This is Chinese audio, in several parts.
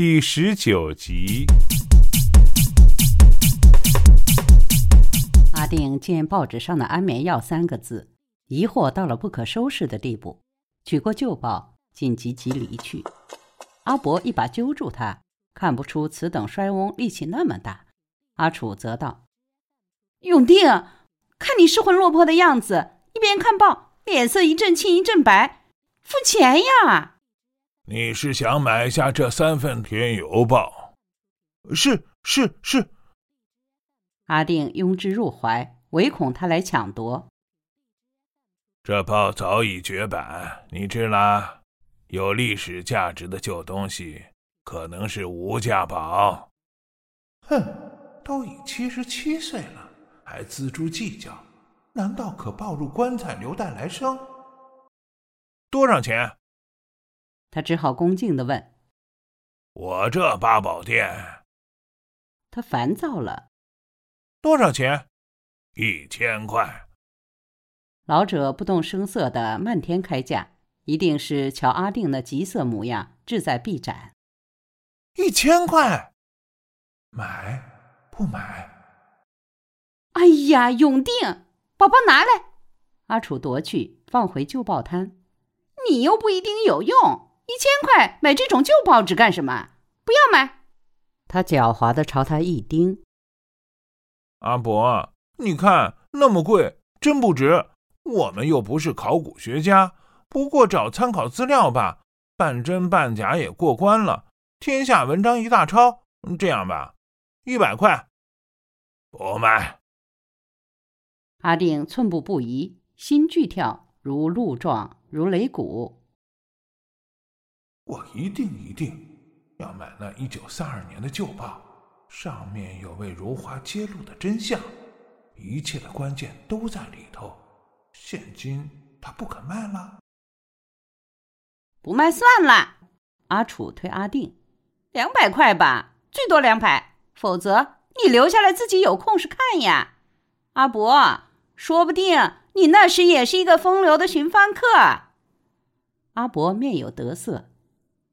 第十九集。阿定见报纸上的“安眠药”三个字，疑惑到了不可收拾的地步，取过旧报，紧急急离去。阿伯一把揪住他，看不出此等衰翁力气那么大。阿楚则道：“永定，看你失魂落魄的样子，一边看报，脸色一阵青一阵白，付钱呀！”你是想买下这三份《天游报》？是是是。阿定拥之入怀，唯恐他来抢夺。这报早已绝版，你知啦？有历史价值的旧东西，可能是无价宝。哼，都已七十七岁了，还锱铢计较，难道可抱入棺材留待来生？多少钱？他只好恭敬的问：“我这八宝殿。”他烦躁了：“多少钱？一千块。”老者不动声色的漫天开价。一定是瞧阿定那急色模样，志在必斩。一千块，买不买？哎呀，永定，宝宝拿来！阿楚夺去，放回旧报摊。你又不一定有用，一千块买这种旧报纸干什么？不要买！他狡猾的朝他一盯。阿伯，你看那么贵，真不值。我们又不是考古学家。不过找参考资料吧，半真半假也过关了。天下文章一大抄，这样吧，一百块，不卖。阿定寸步不移，心剧跳，如鹿撞，如擂鼓。我一定一定要买那一九三二年的旧报，上面有为如花揭露的真相，一切的关键都在里头。现金他不肯卖了。不卖算了，阿楚推阿定，两百块吧，最多两百，否则你留下来自己有空时看呀。阿伯，说不定你那时也是一个风流的寻芳客。阿伯面有得色，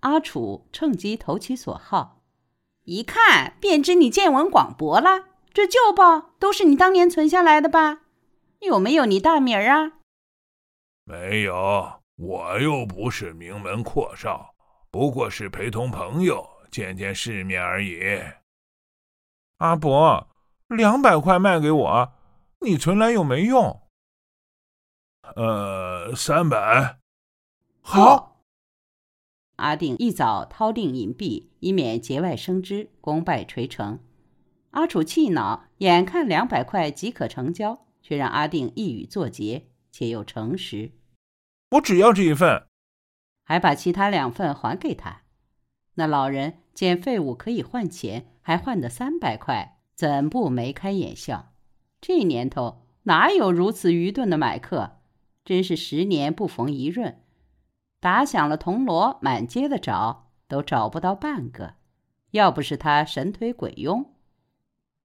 阿楚趁机投其所好，一看便知你见闻广博了。这旧报都是你当年存下来的吧？有没有你大名啊？没有。我又不是名门阔少，不过是陪同朋友见见世面而已。阿伯，两百块卖给我，你存来又没用。呃，三百，好。阿定一早掏定银币，以免节外生枝，功败垂成。阿楚气恼，眼看两百块即可成交，却让阿定一语作结，且又诚实。我只要这一份，还把其他两份还给他。那老人见废物可以换钱，还换得三百块，怎不眉开眼笑？这年头哪有如此愚钝的买客？真是十年不逢一闰，打响了铜锣，满街的找，都找不到半个。要不是他神推鬼拥，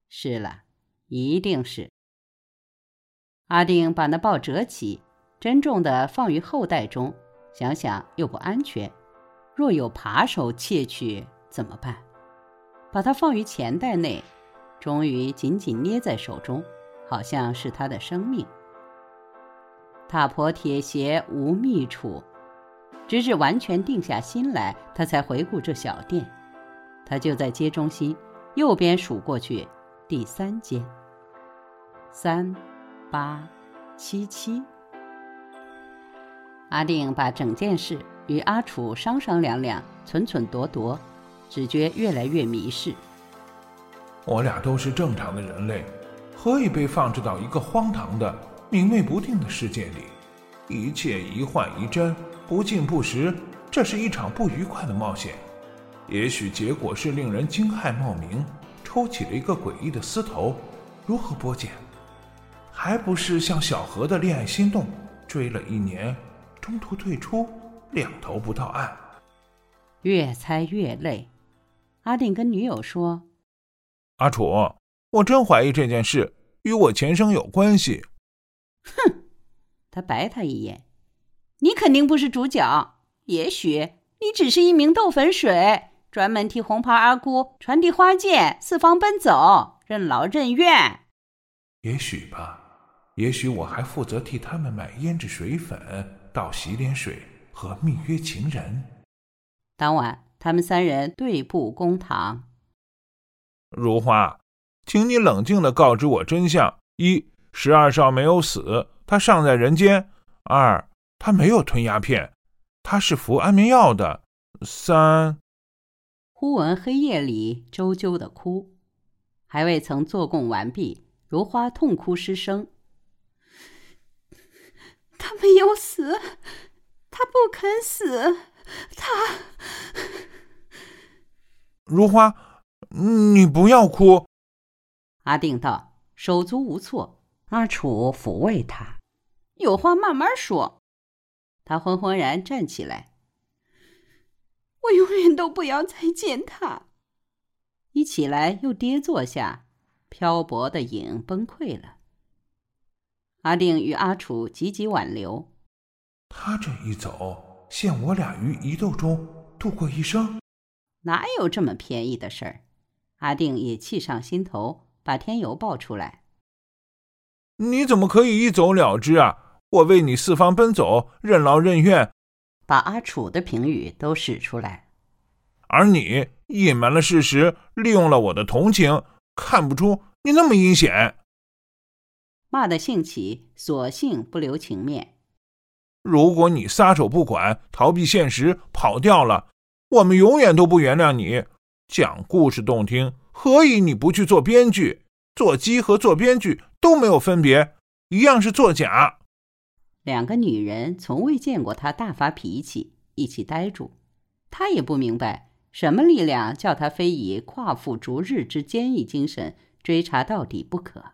是了，一定是。阿定把那报折起。珍重的放于后袋中，想想又不安全，若有扒手窃取怎么办？把它放于钱袋内，终于紧紧捏在手中，好像是他的生命。踏破铁鞋无觅处，直至完全定下心来，他才回顾这小店。他就在街中心右边数过去，第三间。三，八，七七。阿定把整件事与阿楚商商量量，蠢蠢夺夺，只觉越来越迷失。我俩都是正常的人类，何以被放置到一个荒唐的、明媚不定的世界里？一切一幻一真，不进不食，这是一场不愉快的冒险。也许结果是令人惊骇莫名，抽起了一个诡异的丝头，如何剥茧？还不是像小何的恋爱心动，追了一年。中途退出，两头不到岸。越猜越累。阿定跟女友说：“阿楚，我真怀疑这件事与我前生有关系。”哼，他白他一眼：“你肯定不是主角，也许你只是一名豆粉水，专门替红袍阿姑传递花剑，四方奔走，任劳任怨。也许吧，也许我还负责替他们买胭脂水粉、倒洗脸水和蜜约情人。当晚，他们三人对簿公堂。如花，请你冷静的告知我真相：一，十二少没有死，他尚在人间；二，他没有吞鸦片，他是服安眠药的；三。忽闻黑夜里啾啾的哭，还未曾作供完毕，如花痛哭失声：“他没有死，他不肯死，他 ……”如花，你不要哭。阿定道，手足无措。阿楚抚慰他：“有话慢慢说。”他浑浑然站起来。我永远都不要再见他。一起来又跌坐下，漂泊的影崩溃了。阿定与阿楚急急挽留。他这一走，陷我俩于一斗中度过一生，哪有这么便宜的事儿？阿定也气上心头，把天游抱出来。你怎么可以一走了之啊？我为你四方奔走，任劳任怨。把阿楚的评语都使出来，而你隐瞒了事实，利用了我的同情，看不出你那么阴险。骂得兴起，索性不留情面。如果你撒手不管，逃避现实，跑掉了，我们永远都不原谅你。讲故事动听，何以你不去做编剧？做鸡和做编剧都没有分别，一样是作假。两个女人从未见过他大发脾气，一起呆住。他也不明白什么力量叫他非以夸父逐日之坚毅精神追查到底不可。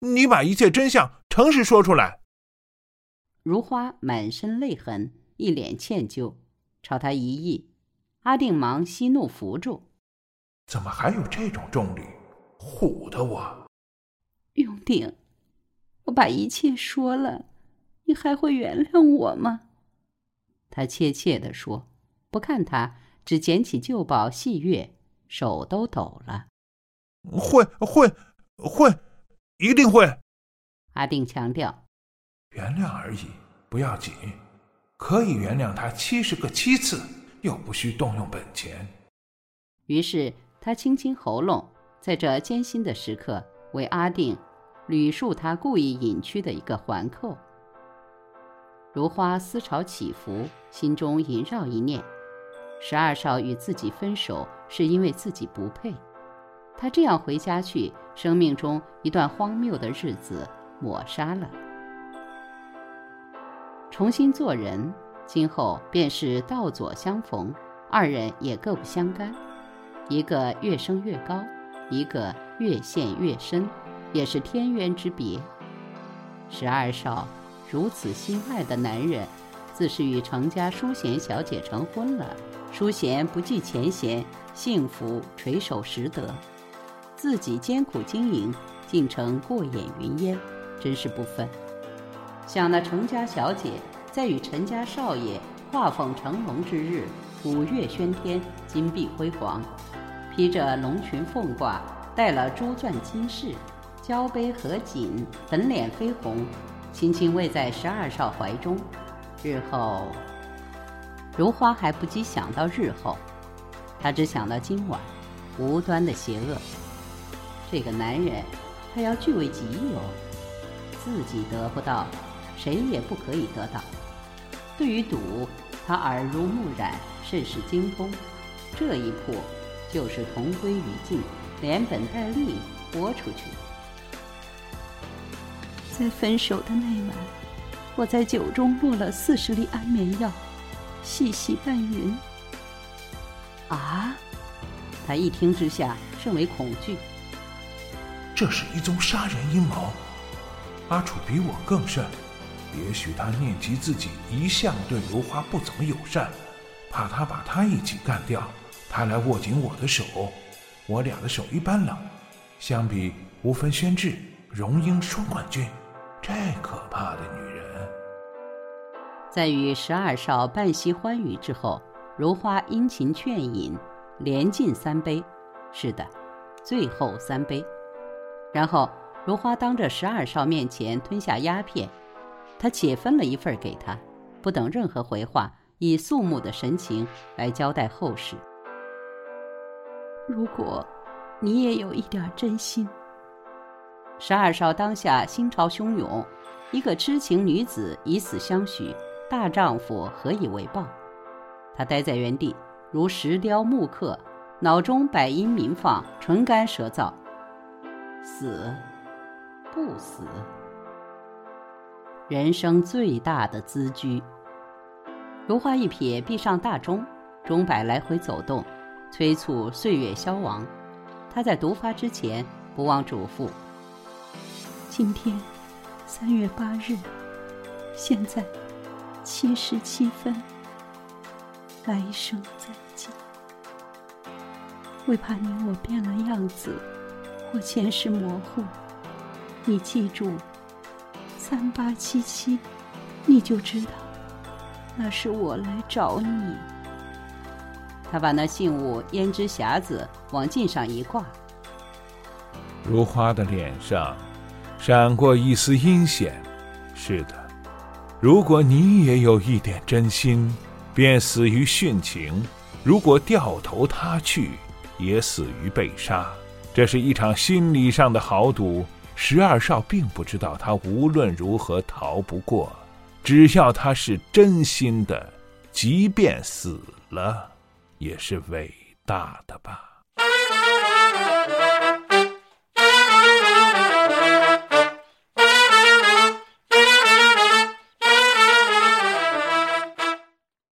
你把一切真相诚实说出来。如花满身泪痕，一脸歉疚，朝他一意。阿定忙息怒扶住。怎么还有这种重力？唬得我！永定，我把一切说了。你还会原谅我吗？他怯怯地说，不看他，只捡起旧报细阅，手都抖了。会会会，一定会。阿定强调：“原谅而已，不要紧，可以原谅他七十个七次，又不需动用本钱。”于是他清清喉咙，在这艰辛的时刻，为阿定捋述他故意隐去的一个环扣。如花思潮起伏，心中萦绕一念：十二少与自己分手，是因为自己不配。他这样回家去，生命中一段荒谬的日子抹杀了。重新做人，今后便是道左相逢，二人也各不相干。一个越升越高，一个越陷越深，也是天渊之别。十二少。如此心爱的男人，自是与程家淑贤小姐成婚了。淑贤不计前嫌，幸福垂手拾得，自己艰苦经营，竟成过眼云烟，真是不忿。想那程家小姐在与陈家少爷画凤成龙之日，五月喧天，金碧辉煌，披着龙裙凤褂，戴了珠钻金饰，交杯合锦，粉脸绯红。轻轻偎在十二少怀中，日后，如花还不及想到日后，她只想到今晚，无端的邪恶。这个男人，他要据为己有，自己得不到，谁也不可以得到。对于赌，他耳濡目染，甚是精通。这一破，就是同归于尽，连本带利豁出去。在分手的那晚，我在酒中落了四十粒安眠药，细细拌匀。啊！他一听之下甚为恐惧。这是一宗杀人阴谋。阿楚比我更甚，也许他念及自己一向对如花不怎么友善，怕他把他一起干掉，他来握紧我的手。我俩的手一般冷，相比无分宣志、荣膺双冠军。这可怕的女人，在与十二少半席欢愉之后，如花殷勤劝饮，连敬三杯。是的，最后三杯。然后如花当着十二少面前吞下鸦片，他且分了一份给他，不等任何回话，以肃穆的神情来交代后事。如果你也有一点真心，十二少当下心潮汹涌，一个痴情女子以死相许，大丈夫何以为报？他呆在原地，如石雕木刻，脑中百音鸣放，唇干舌燥。死，不死，人生最大的资居。如花一瞥，闭上大钟，钟摆来回走动。催促岁月消亡，他在毒发之前不忘嘱咐：今天三月八日，现在七十七分，来生再见。为怕你我变了样子，或前世模糊，你记住三八七七，你就知道那是我来找你。他把那信物胭脂匣子往镜上一挂，如花的脸上闪过一丝阴险。是的，如果你也有一点真心，便死于殉情；如果掉头他去，也死于被杀。这是一场心理上的豪赌。十二少并不知道他无论如何逃不过，只要他是真心的，即便死了。也是伟大的吧。